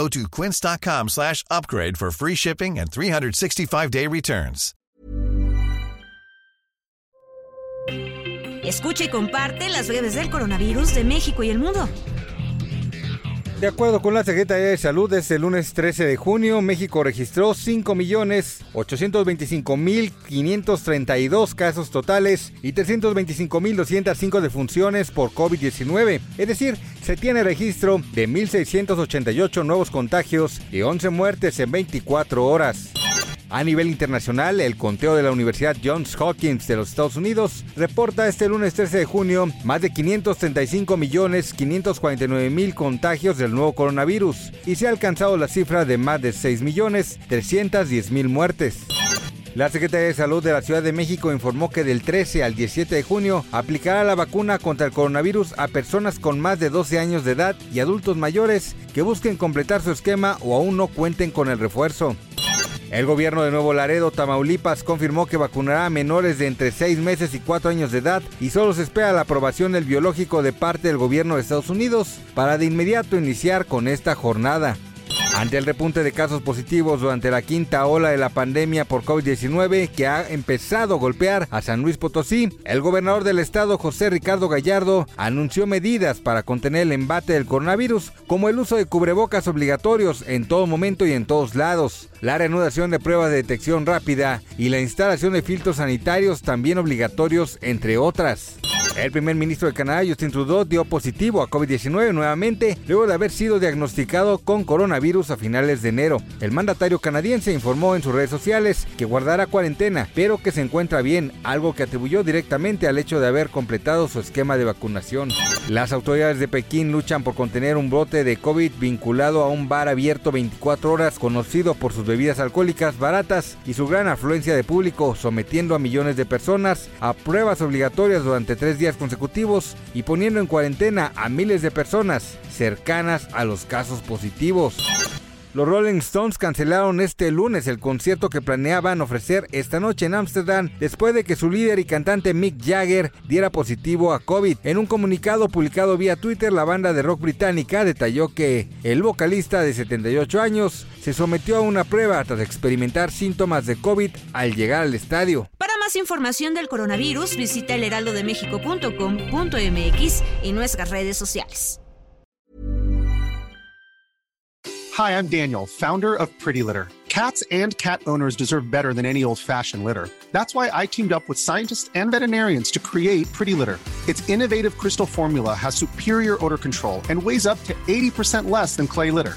Go to quince.com slash upgrade for free shipping and 365-day returns. Escucha y comparte las breves del coronavirus de México y el mundo. De acuerdo con la Secretaría de Salud, desde el lunes 13 de junio, México registró 5.825.532 casos totales y 325.205 defunciones por COVID-19. Es decir, se tiene registro de 1.688 nuevos contagios y 11 muertes en 24 horas. A nivel internacional, el conteo de la Universidad Johns Hopkins de los Estados Unidos reporta este lunes 13 de junio más de 535 millones 549 mil contagios del nuevo coronavirus y se ha alcanzado la cifra de más de 6 millones 310 mil muertes. La Secretaría de Salud de la Ciudad de México informó que del 13 al 17 de junio aplicará la vacuna contra el coronavirus a personas con más de 12 años de edad y adultos mayores que busquen completar su esquema o aún no cuenten con el refuerzo. El gobierno de Nuevo Laredo, Tamaulipas, confirmó que vacunará a menores de entre 6 meses y 4 años de edad y solo se espera la aprobación del biológico de parte del gobierno de Estados Unidos para de inmediato iniciar con esta jornada. Ante el repunte de casos positivos durante la quinta ola de la pandemia por COVID-19 que ha empezado a golpear a San Luis Potosí, el gobernador del estado José Ricardo Gallardo anunció medidas para contener el embate del coronavirus, como el uso de cubrebocas obligatorios en todo momento y en todos lados, la reanudación de pruebas de detección rápida y la instalación de filtros sanitarios también obligatorios, entre otras. El primer ministro de Canadá, Justin Trudeau, dio positivo a COVID-19 nuevamente luego de haber sido diagnosticado con coronavirus a finales de enero. El mandatario canadiense informó en sus redes sociales que guardará cuarentena, pero que se encuentra bien, algo que atribuyó directamente al hecho de haber completado su esquema de vacunación. Las autoridades de Pekín luchan por contener un brote de COVID vinculado a un bar abierto 24 horas conocido por sus bebidas alcohólicas baratas y su gran afluencia de público, sometiendo a millones de personas a pruebas obligatorias durante tres días consecutivos y poniendo en cuarentena a miles de personas cercanas a los casos positivos. Los Rolling Stones cancelaron este lunes el concierto que planeaban ofrecer esta noche en Ámsterdam después de que su líder y cantante Mick Jagger diera positivo a COVID. En un comunicado publicado vía Twitter, la banda de rock británica detalló que el vocalista de 78 años se sometió a una prueba tras experimentar síntomas de COVID al llegar al estadio. Más información del coronavirus, visita elheraldodemexico.com.mx y nuestras redes sociales. Hi, I'm Daniel, founder of Pretty Litter. Cats and cat owners deserve better than any old-fashioned litter. That's why I teamed up with scientists and veterinarians to create Pretty Litter. Its innovative crystal formula has superior odor control and weighs up to 80% less than clay litter.